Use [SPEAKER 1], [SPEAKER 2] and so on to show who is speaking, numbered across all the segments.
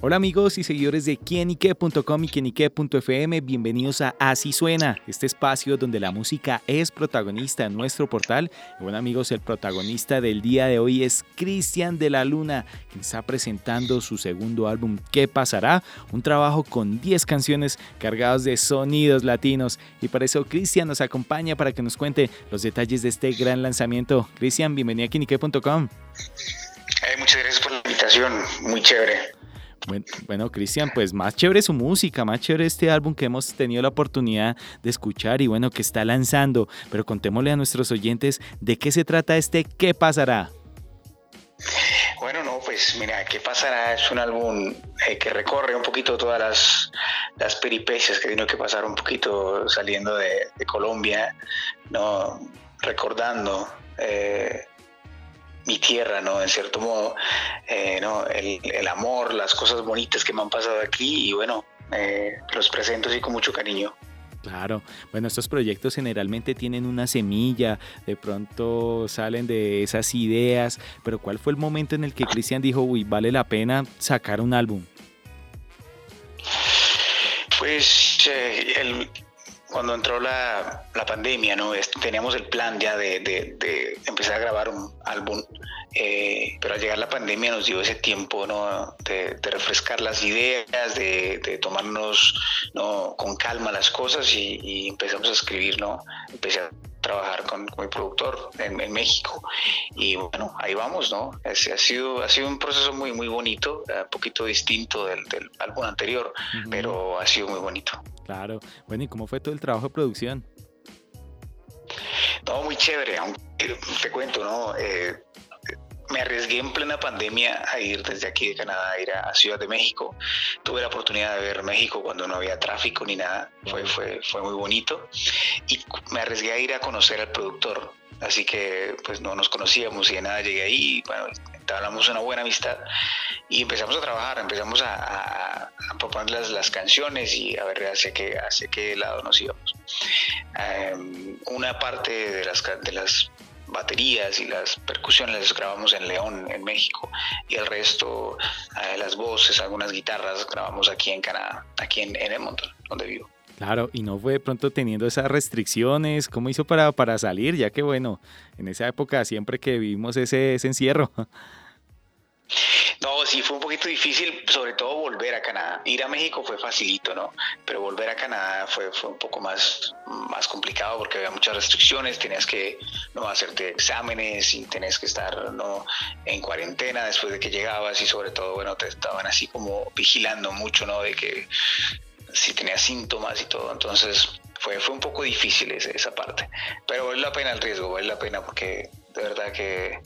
[SPEAKER 1] Hola amigos y seguidores de quienique.com y quienique.fm, bienvenidos a Así Suena, este espacio donde la música es protagonista en nuestro portal. Y bueno amigos, el protagonista del día de hoy es Cristian de la Luna, quien está presentando su segundo álbum ¿Qué pasará? Un trabajo con 10 canciones cargados de sonidos latinos. Y para eso Cristian nos acompaña para que nos cuente los detalles de este gran lanzamiento. Cristian, bienvenido a quienique.com.
[SPEAKER 2] muchas gracias por la invitación, muy chévere.
[SPEAKER 1] Bueno, Cristian, pues más chévere su música, más chévere este álbum que hemos tenido la oportunidad de escuchar y bueno, que está lanzando. Pero contémosle a nuestros oyentes de qué se trata este ¿Qué pasará?
[SPEAKER 2] Bueno, no, pues mira, ¿qué pasará? Es un álbum eh, que recorre un poquito todas las, las peripecias que tiene que pasar un poquito saliendo de, Colombia, ¿no? Recordando eh, mi tierra, ¿no? En cierto modo, eh, ¿no? El, amor, las cosas bonitas que me han pasado aquí y bueno, eh, los presento así con mucho cariño.
[SPEAKER 1] Claro, bueno, estos proyectos generalmente tienen una semilla, de pronto salen de esas ideas, pero ¿cuál fue el momento en el que Cristian dijo, uy, vale la pena sacar un álbum?
[SPEAKER 2] Pues eh, el, cuando entró la, pandemia, ¿no? teníamos el plan ya de, empezar a grabar un álbum, eh, pero al llegar la pandemia nos dio ese tiempo, ¿no? De, refrescar las ideas, de, tomarnos ¿no? con calma las cosas y, empezamos a escribir, ¿no? Empecé trabajar con, mi productor en, México y bueno, ahí vamos, ¿no? ha, sido, ha sido un proceso muy, muy bonito, un poquito distinto del, álbum anterior, pero ha sido muy bonito.
[SPEAKER 1] Claro. Bueno, ¿y cómo fue todo el trabajo de producción?
[SPEAKER 2] No, muy chévere. Te cuento, ¿no? Eh, me arriesgué en plena pandemia a ir desde aquí de Canadá a ir a Ciudad de México. Tuve la oportunidad de ver México cuando no había tráfico ni nada. Fue, muy bonito. Y me arriesgué a ir a conocer al productor. Así que pues no nos conocíamos y de nada llegué ahí. Bueno, hablamos una buena amistad y empezamos a trabajar, empezamos a, proponer las, canciones y a ver hacia qué, hacia qué lado nos íbamos. Em, una parte de las, de las baterías y las percusiones las grabamos en León, en México, y el resto, eh, las voces, algunas guitarras, grabamos aquí en Canadá, aquí en, en Edmonton, donde vivo.
[SPEAKER 1] Claro, y no fue de pronto teniendo esas restricciones, ¿cómo hizo para, para salir? Ya que bueno, en esa época siempre que vivimos ese, ese encierro.
[SPEAKER 2] No, sí fue un poquito difícil, sobre todo volver a Canadá. Ir a México fue facilito, ¿no? Pero volver a Canadá fue, fue un poco más, más complicado porque había muchas restricciones, tenías que no hacerte exámenes y tenías que estar no en cuarentena después de que llegabas y sobre todo, bueno, te estaban así como vigilando mucho, ¿no? De que si tenías síntomas y todo, entonces fue, fue un poco difícil esa, esa parte. Pero vale la pena el riesgo, vale la pena porque de verdad que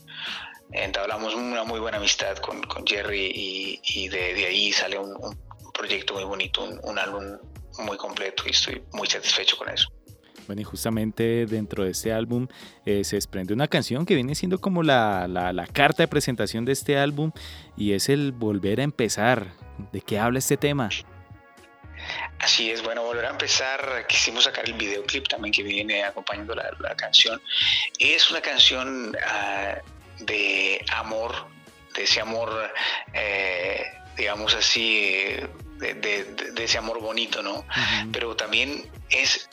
[SPEAKER 2] entablamos una muy buena amistad con, Jerry y, de, ahí sale un, proyecto muy bonito, un, álbum muy completo y estoy muy satisfecho con eso.
[SPEAKER 1] Bueno, y justamente dentro de este álbum eh, se desprende una canción que viene siendo como la, la, carta de presentación de este álbum y es el volver a empezar. ¿De qué habla este tema?
[SPEAKER 2] Así es, bueno, volver a empezar, quisimos sacar el videoclip también que viene acompañando la, canción. Es una canción uh, de amor, de ese amor, eh, digamos así, de, ese amor bonito, ¿no? Pero también es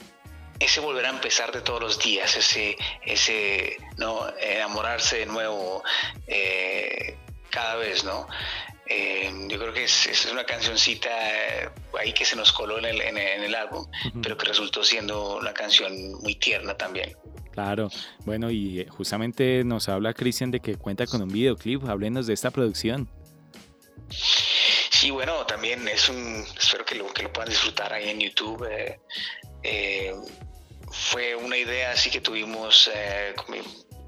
[SPEAKER 2] ese volver a empezar de todos los días, ese, ese ¿no? enamorarse de nuevo eh, cada vez, ¿no? Eh, yo creo que es, una cancioncita ahí que se nos coló en el, en el, álbum, pero que resultó siendo una canción muy tierna también.
[SPEAKER 1] Claro, bueno, y eh, justamente nos habla Cristian de que cuenta con un videoclip. Háblenos de esta producción.
[SPEAKER 2] Sí, bueno, también es un. Espero que lo, que lo puedan disfrutar ahí en YouTube. Eh, eh, fue una idea así que tuvimos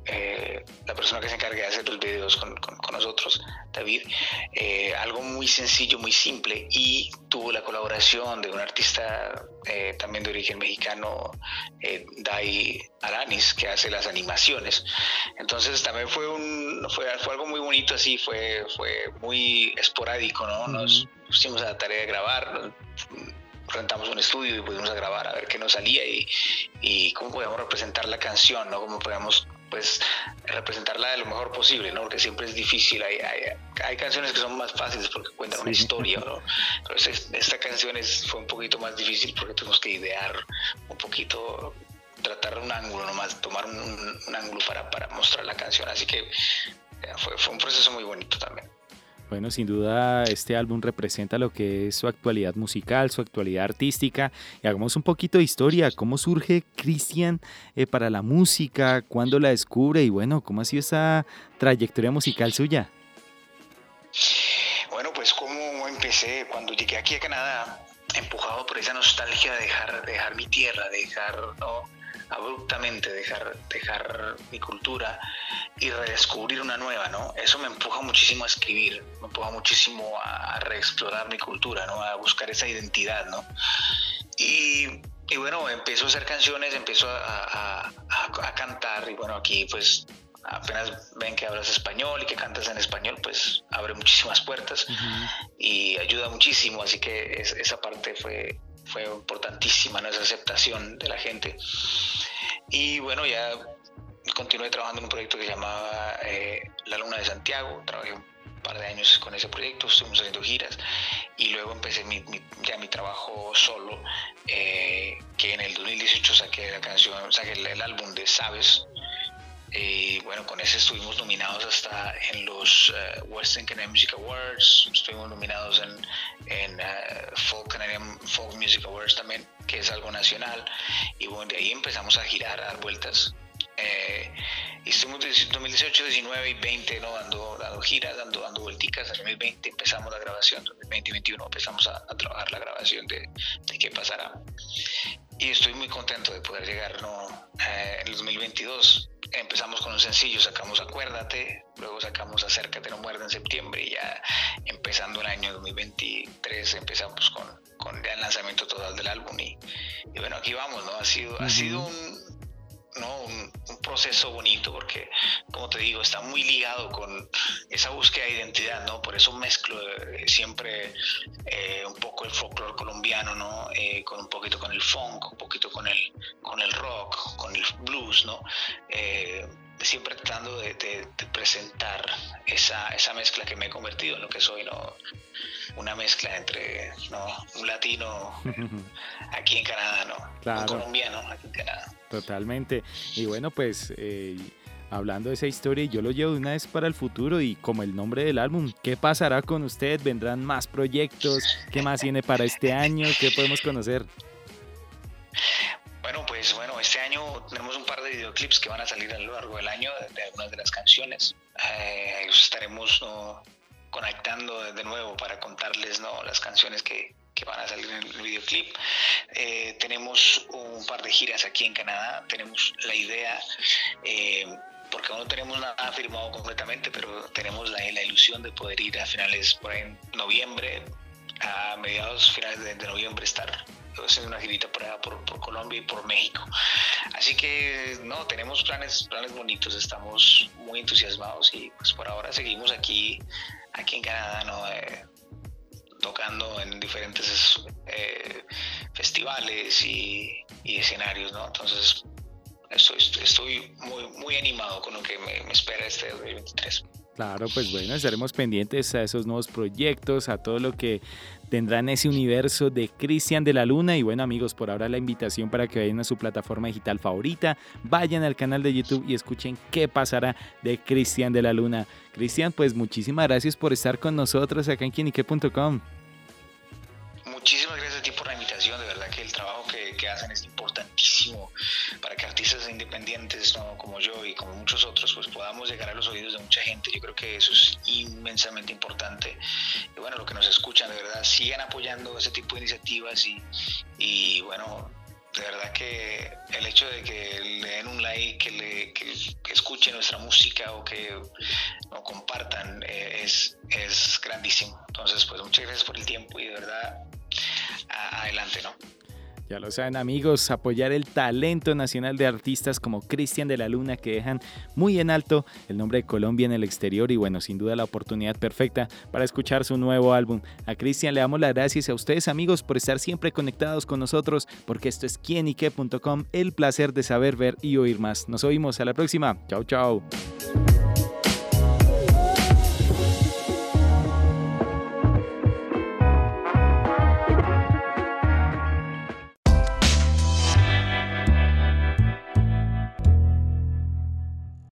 [SPEAKER 2] eh, la persona que se encarga de hacer los videos con, nosotros, David, eh, algo muy sencillo, muy simple y tuvo la colaboración de un artista eh, también de origen mexicano, Dai Alanis, que hace las animaciones. Entonces también fue, un, fue, algo muy bonito así, fue, fue muy esporádico, ¿no? Nos pusimos a la tarea de grabar, rentamos un estudio y pudimos grabar a ver qué nos salía y, y cómo podíamos representar la canción, ¿no? Cómo podíamos pues representarla de lo mejor posible, ¿no? Porque siempre es difícil, hay, hay, hay canciones que son más fáciles porque cuentan una historia, ¿no? Entonces esta canción es, fue un poquito más difícil porque tuvimos que idear un poquito, tratar un ángulo nomás, tomar un, un ángulo para, para mostrar la canción, así que fue, fue un proceso muy bonito también.
[SPEAKER 1] Bueno, sin duda este álbum representa lo que es su actualidad musical, su actualidad artística. Y hagamos un poquito de historia. ¿Cómo surge Cristian eh, para la música? ¿Cuándo la descubre? Y bueno, ¿cómo ha sido esa trayectoria musical suya?
[SPEAKER 2] Bueno, pues como empecé cuando llegué aquí a Canadá, empujado por esa nostalgia de dejar, dejar mi tierra, dejar. Abruptamente dejar, dejar mi cultura y redescubrir una nueva, ¿no? Eso me empuja muchísimo a escribir, me empuja muchísimo a, reexplorar mi cultura, ¿no? A buscar esa identidad, ¿no? Y, y bueno, empezó a hacer canciones, empezó a, a, cantar y bueno, aquí pues apenas ven que hablas español y que cantas en español, pues abre muchísimas puertas y ayuda muchísimo, así que esa parte fue, fue importantísima, esa aceptación de la gente. Y bueno, ya continué trabajando en un proyecto que se llamaba eh, La Luna de Santiago, trabajé un par de años con ese proyecto, estuvimos haciendo giras y luego empecé ya mi trabajo solo, eh, que en el 2018 saqué la canción, saqué el álbum de Sabes, y bueno, con ese estuvimos nominados hasta en los uh, Western Canadian Music Awards, estuvimos nominados en, en uh, Folk Canadian Folk Music Awards también, que es algo nacional. Y bueno, de ahí empezamos a girar, a dar vueltas. Eh, y estuvimos 2018, 19 y 20 ¿no? dando, dando giras, dando, dando vuelticas. En 2020 empezamos la grabación, en 2020 y 2021 empezamos a, a trabajar la grabación de, de qué pasará. Y estoy muy contento de poder llegar ¿no? Eh, en el 2022 empezamos con un sencillo, sacamos Acuérdate, luego sacamos Acércate, no muerde en septiembre y ya empezando el año 2023 empezamos con, con el lanzamiento total del álbum y, bueno, aquí vamos, ¿no? Ha sido, ha sido un, ¿no? Un, proceso bonito porque, como te digo, está muy ligado con esa búsqueda de identidad, ¿no? Por eso mezclo eh, siempre eh, un poco el folclore colombiano, ¿no? Eh, con un poquito con el funk, un poquito con el, con el rock, con el blues, ¿no? Siempre tratando de, presentar esa, esa, mezcla que me he convertido en lo que soy, ¿no? Una mezcla entre ¿no? un latino aquí en Canadá, ¿no? Un colombiano aquí en Canadá.
[SPEAKER 1] Totalmente. Y bueno, pues eh, hablando de esa historia, yo lo llevo de una vez para el futuro y como el nombre del álbum, ¿qué pasará con usted? ¿Vendrán más proyectos? ¿Qué más viene para este año? ¿Qué podemos conocer?
[SPEAKER 2] Bueno, pues bueno, este año tenemos un par de videoclips que van a salir a lo largo del año de, algunas de las canciones. Eh, estaremos conectando de nuevo para contarles ¿no? las canciones que, que van a salir en el videoclip. Eh, tenemos un par de giras aquí en Canadá. Tenemos la idea, eh, porque aún no tenemos nada firmado completamente, pero tenemos la, la, ilusión de poder ir a finales por ahí en noviembre, a mediados finales de noviembre estar haciendo una girita por, por, Colombia y por México. Así que no, tenemos planes, planes bonitos, estamos muy entusiasmados y pues por ahora seguimos aquí, aquí en Canadá, ¿no? Eh, tocando en diferentes eh, festivales y, escenarios, ¿no? Entonces estoy, estoy muy, muy animado con lo que me espera este 2023.
[SPEAKER 1] Claro, pues bueno, estaremos pendientes a esos nuevos proyectos, a todo lo que tendrán ese universo de Cristian de la Luna. Y bueno amigos, por ahora la invitación para que vayan a su plataforma digital favorita, vayan al canal de YouTube y escuchen qué pasará de Cristian de la Luna. Cristian, pues muchísimas gracias por estar con nosotros acá en quienique.com.
[SPEAKER 2] Muchísimas gracias a ti por la podamos llegar a los oídos de mucha gente. Yo creo que eso es inmensamente importante. Y bueno, lo que nos escuchan, de verdad, sigan apoyando ese tipo de iniciativas y, bueno, de verdad que el hecho de que le den un like, que, le, que, escuchen nuestra música o que compartan eh, es, es grandísimo. Entonces, pues muchas gracias por el tiempo y de verdad, adelante, ¿no?
[SPEAKER 1] Ya lo saben amigos, apoyar el talento nacional de artistas como Cristian de la Luna que dejan muy en alto el nombre de Colombia en el exterior y bueno, sin duda la oportunidad perfecta para escuchar su nuevo álbum. A Cristian le damos las gracias a ustedes amigos por estar siempre conectados con nosotros porque esto es quienique.com, el placer de saber, ver y oír más. Nos oímos a la próxima. Chao, chao.